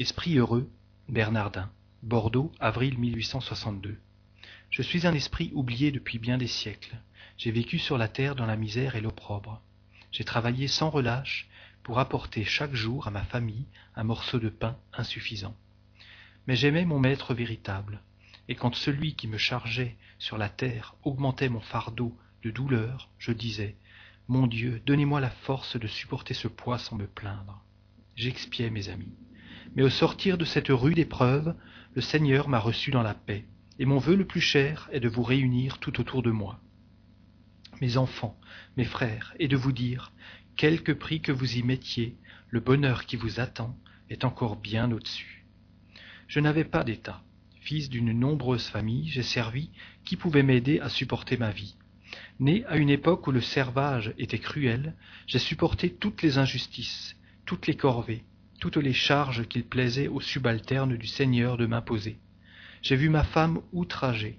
Esprit heureux, Bernardin, Bordeaux, avril 1862. Je suis un esprit oublié depuis bien des siècles. J'ai vécu sur la terre dans la misère et l'opprobre. J'ai travaillé sans relâche pour apporter chaque jour à ma famille un morceau de pain insuffisant. Mais j'aimais mon maître véritable, et quand celui qui me chargeait sur la terre augmentait mon fardeau de douleur, je disais Mon Dieu, donnez-moi la force de supporter ce poids sans me plaindre. J'expiais, mes amis. Mais au sortir de cette rude épreuve, le Seigneur m'a reçu dans la paix, et mon vœu le plus cher est de vous réunir tout autour de moi. Mes enfants, mes frères, et de vous dire, quelque prix que vous y mettiez, le bonheur qui vous attend est encore bien au-dessus. Je n'avais pas d'état. Fils d'une nombreuse famille, j'ai servi qui pouvait m'aider à supporter ma vie. Né à une époque où le servage était cruel, j'ai supporté toutes les injustices, toutes les corvées, toutes les charges qu'il plaisait aux subalternes du Seigneur de m'imposer. J'ai vu ma femme outragée.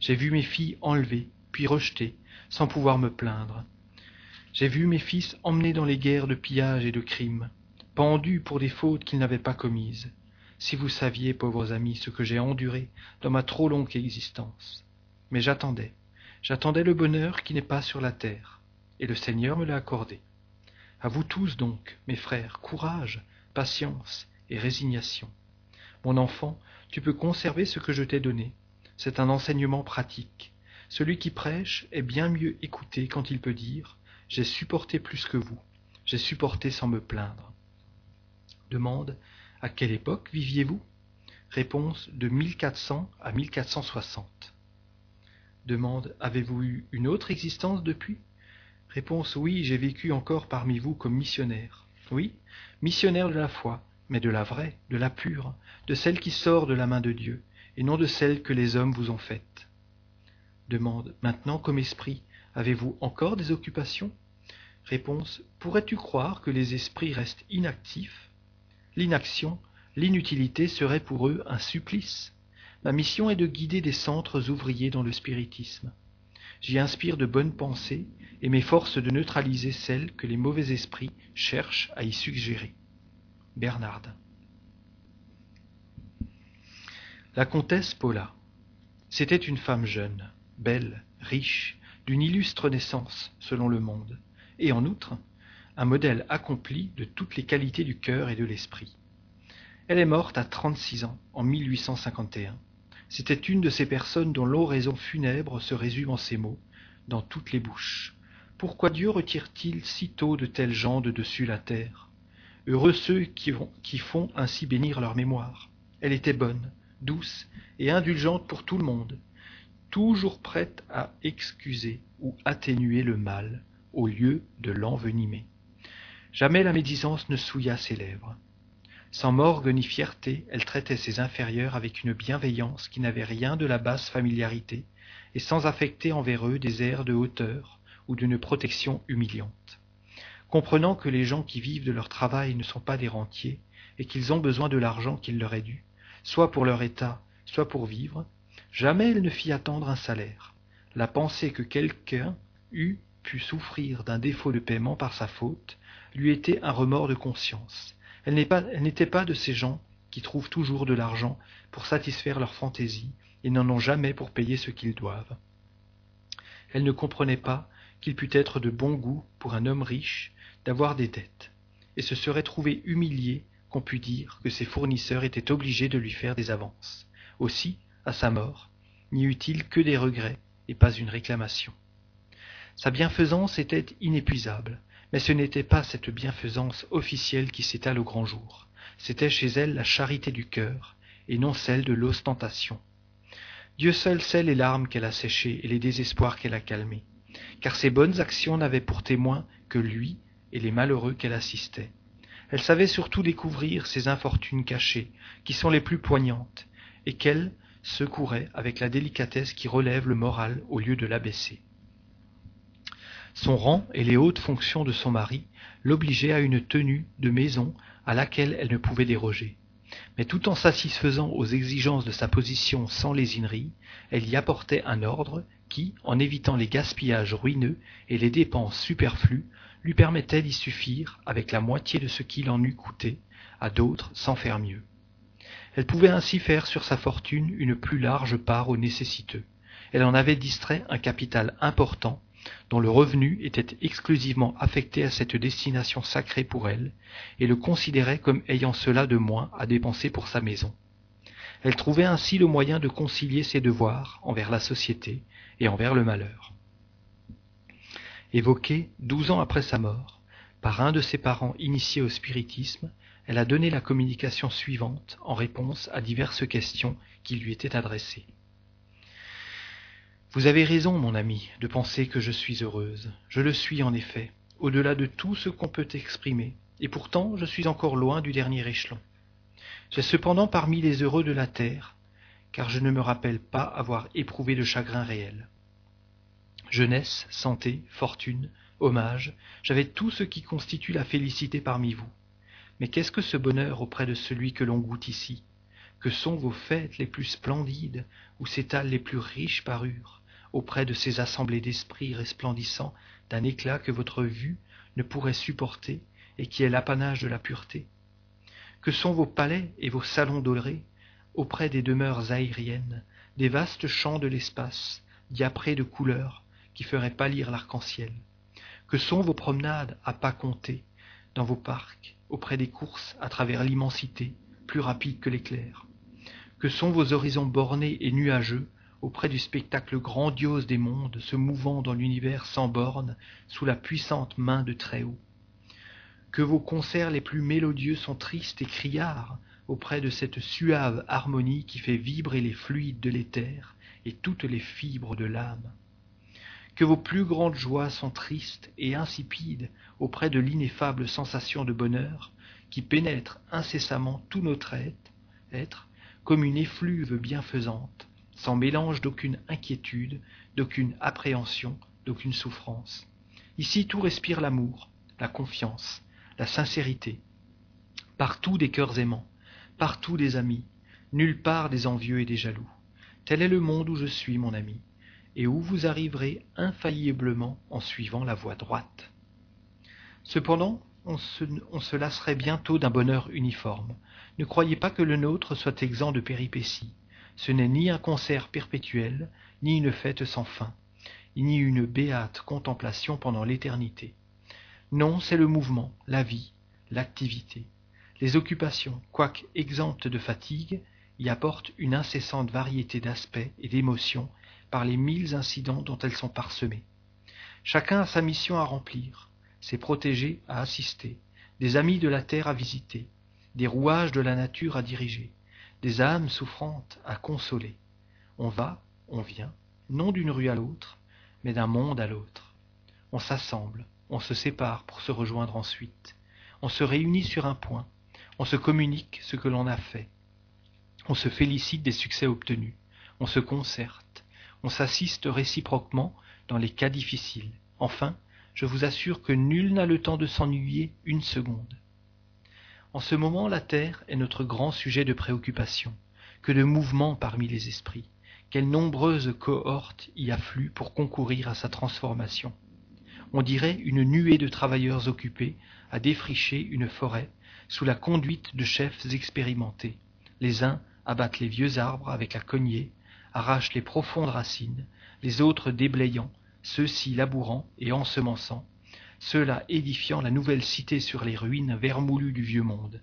J'ai vu mes filles enlevées, puis rejetées, sans pouvoir me plaindre. J'ai vu mes fils emmenés dans les guerres de pillage et de crime, pendus pour des fautes qu'ils n'avaient pas commises. Si vous saviez, pauvres amis, ce que j'ai enduré dans ma trop longue existence. Mais j'attendais, j'attendais le bonheur qui n'est pas sur la terre, et le Seigneur me l'a accordé. À vous tous donc, mes frères, courage, patience et résignation. Mon enfant, tu peux conserver ce que je t'ai donné. C'est un enseignement pratique. Celui qui prêche est bien mieux écouté quand il peut dire J'ai supporté plus que vous, j'ai supporté sans me plaindre. Demande À quelle époque viviez-vous? Réponse de 1400 à 1460. Demande Avez-vous eu une autre existence depuis? Réponse Oui, j'ai vécu encore parmi vous comme missionnaire. Oui, missionnaire de la foi, mais de la vraie, de la pure, de celle qui sort de la main de Dieu, et non de celle que les hommes vous ont faite. Demande Maintenant, comme esprit, avez-vous encore des occupations? Réponse Pourrais-tu croire que les esprits restent inactifs? L'inaction, l'inutilité serait pour eux un supplice. Ma mission est de guider des centres ouvriers dans le spiritisme. J'y inspire de bonnes pensées et m'efforce de neutraliser celles que les mauvais esprits cherchent à y suggérer. Bernarde. La comtesse Paula. C'était une femme jeune, belle, riche, d'une illustre naissance, selon le monde, et en outre, un modèle accompli de toutes les qualités du cœur et de l'esprit. Elle est morte à 36 ans, en 1851. C'était une de ces personnes dont l'oraison funèbre se résume en ces mots, dans toutes les bouches. Pourquoi Dieu retire-t-il si tôt de telles gens de dessus la terre? Heureux ceux qui, qui font ainsi bénir leur mémoire. Elle était bonne, douce et indulgente pour tout le monde, toujours prête à excuser ou atténuer le mal au lieu de l'envenimer. Jamais la médisance ne souilla ses lèvres. Sans morgue ni fierté, elle traitait ses inférieurs avec une bienveillance qui n'avait rien de la basse familiarité, et sans affecter envers eux des airs de hauteur ou d'une protection humiliante. Comprenant que les gens qui vivent de leur travail ne sont pas des rentiers, et qu'ils ont besoin de l'argent qu'il leur est dû, soit pour leur état, soit pour vivre, jamais elle ne fit attendre un salaire. La pensée que quelqu'un eût pu souffrir d'un défaut de paiement par sa faute lui était un remords de conscience, elle n'était pas, de ces gens qui trouvent toujours de l'argent pour satisfaire leurs fantaisies et n'en ont jamais pour payer ce qu'ils doivent. Elle ne comprenait pas qu'il pût être de bon goût pour un homme riche d'avoir des dettes, et se serait trouvée humiliée qu'on pût dire que ses fournisseurs étaient obligés de lui faire des avances. Aussi, à sa mort, n'y eut-il que des regrets et pas une réclamation. Sa bienfaisance était inépuisable, mais ce n'était pas cette bienfaisance officielle qui s'étale au grand jour. C'était chez elle la charité du cœur, et non celle de l'ostentation. Dieu seul sait les larmes qu'elle a séchées et les désespoirs qu'elle a calmés, car ses bonnes actions n'avaient pour témoin que lui et les malheureux qu'elle assistait. Elle savait surtout découvrir ces infortunes cachées, qui sont les plus poignantes, et qu'elle secourait avec la délicatesse qui relève le moral au lieu de l'abaisser. Son rang et les hautes fonctions de son mari l'obligeaient à une tenue de maison à laquelle elle ne pouvait déroger. Mais tout en satisfaisant aux exigences de sa position sans lésinerie, elle y apportait un ordre qui, en évitant les gaspillages ruineux et les dépenses superflues, lui permettait d'y suffire avec la moitié de ce qu'il en eût coûté à d'autres sans faire mieux. Elle pouvait ainsi faire sur sa fortune une plus large part aux nécessiteux. Elle en avait distrait un capital important dont le revenu était exclusivement affecté à cette destination sacrée pour elle, et le considérait comme ayant cela de moins à dépenser pour sa maison. Elle trouvait ainsi le moyen de concilier ses devoirs envers la société et envers le malheur. Évoquée douze ans après sa mort, par un de ses parents initiés au spiritisme, elle a donné la communication suivante en réponse à diverses questions qui lui étaient adressées. Vous avez raison, mon ami, de penser que je suis heureuse. Je le suis en effet, au-delà de tout ce qu'on peut exprimer, et pourtant je suis encore loin du dernier échelon. J'ai cependant parmi les heureux de la terre, car je ne me rappelle pas avoir éprouvé de chagrin réel. Jeunesse, santé, fortune, hommage, j'avais tout ce qui constitue la félicité parmi vous. Mais qu'est-ce que ce bonheur auprès de celui que l'on goûte ici? Que sont vos fêtes les plus splendides, où s'étalent les plus riches parures, auprès de ces assemblées d'esprits resplendissants d'un éclat que votre vue ne pourrait supporter et qui est l'apanage de la pureté? Que sont vos palais et vos salons dorés, auprès des demeures aériennes, des vastes champs de l'espace, diaprés de couleurs, qui feraient pâlir l'arc-en-ciel. Que sont vos promenades à pas comptés, dans vos parcs, auprès des courses à travers l'immensité, plus rapides que l'éclair? Que sont vos horizons bornés et nuageux, auprès du spectacle grandiose des mondes se mouvant dans l'univers sans bornes sous la puissante main de Très-Haut? Que vos concerts les plus mélodieux sont tristes et criards, auprès de cette suave harmonie qui fait vibrer les fluides de l'éther et toutes les fibres de l'âme que vos plus grandes joies sont tristes et insipides auprès de l'ineffable sensation de bonheur qui pénètre incessamment tout notre être, comme une effluve bienfaisante, sans mélange d'aucune inquiétude, d'aucune appréhension, d'aucune souffrance. Ici tout respire l'amour, la confiance, la sincérité. Partout des cœurs aimants, partout des amis, nulle part des envieux et des jaloux. Tel est le monde où je suis, mon ami et où vous arriverez infailliblement en suivant la voie droite. Cependant, on se, lasserait bientôt d'un bonheur uniforme. Ne croyez pas que le nôtre soit exempt de péripéties. Ce n'est ni un concert perpétuel, ni une fête sans fin, ni une béate contemplation pendant l'éternité. Non, c'est le mouvement, la vie, l'activité. Les occupations, quoique exemptes de fatigue, y apportent une incessante variété d'aspects et d'émotions par les mille incidents dont elles sont parsemées. Chacun a sa mission à remplir, ses protégés à assister, des amis de la terre à visiter, des rouages de la nature à diriger, des âmes souffrantes à consoler. On va, on vient, non d'une rue à l'autre, mais d'un monde à l'autre. On s'assemble, on se sépare pour se rejoindre ensuite. On se réunit sur un point, on se communique ce que l'on a fait. On se félicite des succès obtenus, on se concerte, on s'assiste réciproquement dans les cas difficiles. Enfin, je vous assure que nul n'a le temps de s'ennuyer une seconde. En ce moment, la Terre est notre grand sujet de préoccupation. Que de mouvements parmi les esprits, quelles nombreuses cohortes y affluent pour concourir à sa transformation. On dirait une nuée de travailleurs occupés à défricher une forêt sous la conduite de chefs expérimentés. Les uns abattent les vieux arbres avec la cognée, arrachent les profondes racines, les autres déblayant, ceux-ci labourant et ensemençant, ceux-là édifiant la nouvelle cité sur les ruines vermoulues du vieux monde.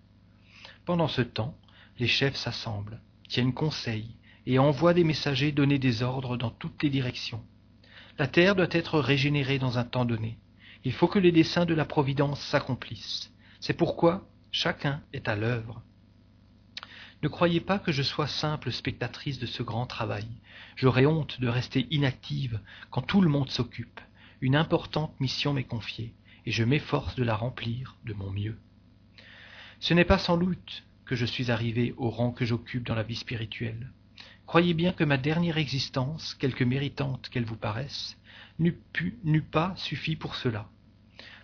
Pendant ce temps, les chefs s'assemblent, tiennent conseil et envoient des messagers donner des ordres dans toutes les directions. La terre doit être régénérée dans un temps donné. Il faut que les desseins de la Providence s'accomplissent. C'est pourquoi chacun est à l'œuvre. Ne croyez pas que je sois simple spectatrice de ce grand travail. J'aurais honte de rester inactive quand tout le monde s'occupe. Une importante mission m'est confiée, et je m'efforce de la remplir de mon mieux. Ce n'est pas sans doute que je suis arrivé au rang que j'occupe dans la vie spirituelle. Croyez bien que ma dernière existence, quelque méritante qu'elle vous paraisse, n'eût pas suffi pour cela.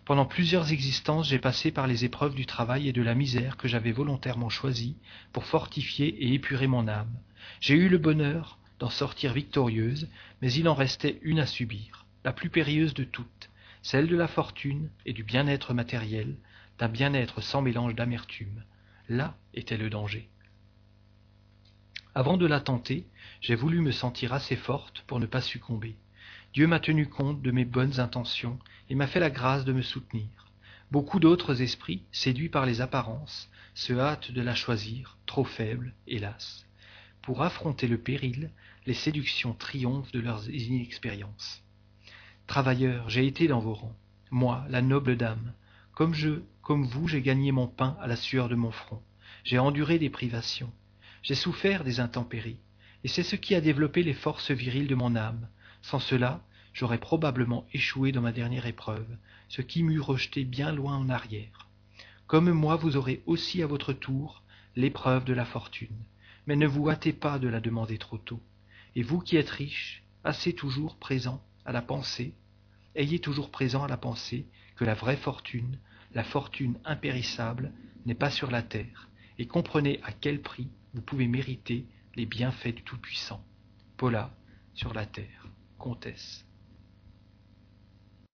Pendant plusieurs existences, j'ai passé par les épreuves du travail et de la misère que j'avais volontairement choisies pour fortifier et épurer mon âme. J'ai eu le bonheur d'en sortir victorieuse, mais il en restait une à subir, la plus périlleuse de toutes, celle de la fortune et du bien-être matériel, d'un bien-être sans mélange d'amertume, Là était le danger. Avant de la tenter, j'ai voulu me sentir assez forte pour ne pas succomber. Dieu m'a tenu compte de mes bonnes intentions et m'a fait la grâce de me soutenir. Beaucoup d'autres esprits, séduits par les apparences, se hâtent de la choisir, trop faible, hélas. Pour affronter le péril, les séductions triomphent de leurs inexpériences. Travailleurs, j'ai été dans vos rangs, moi, la noble dame. Comme je, comme vous, j'ai gagné mon pain à la sueur de mon front. J'ai enduré des privations. J'ai souffert des intempéries. Et c'est ce qui a développé les forces viriles de mon âme. Sans cela, j'aurais probablement échoué dans ma dernière épreuve, ce qui m'eût rejeté bien loin en arrière. Comme moi, vous aurez aussi à votre tour l'épreuve de la fortune, mais ne vous hâtez pas de la demander trop tôt. Et vous qui êtes riche, assez toujours présent à la pensée, ayez toujours présent à la pensée que la vraie fortune, la fortune impérissable, n'est pas sur la terre, et comprenez à quel prix vous pouvez mériter les bienfaits du Tout-Puissant. Paula, sur la terre, comtesse.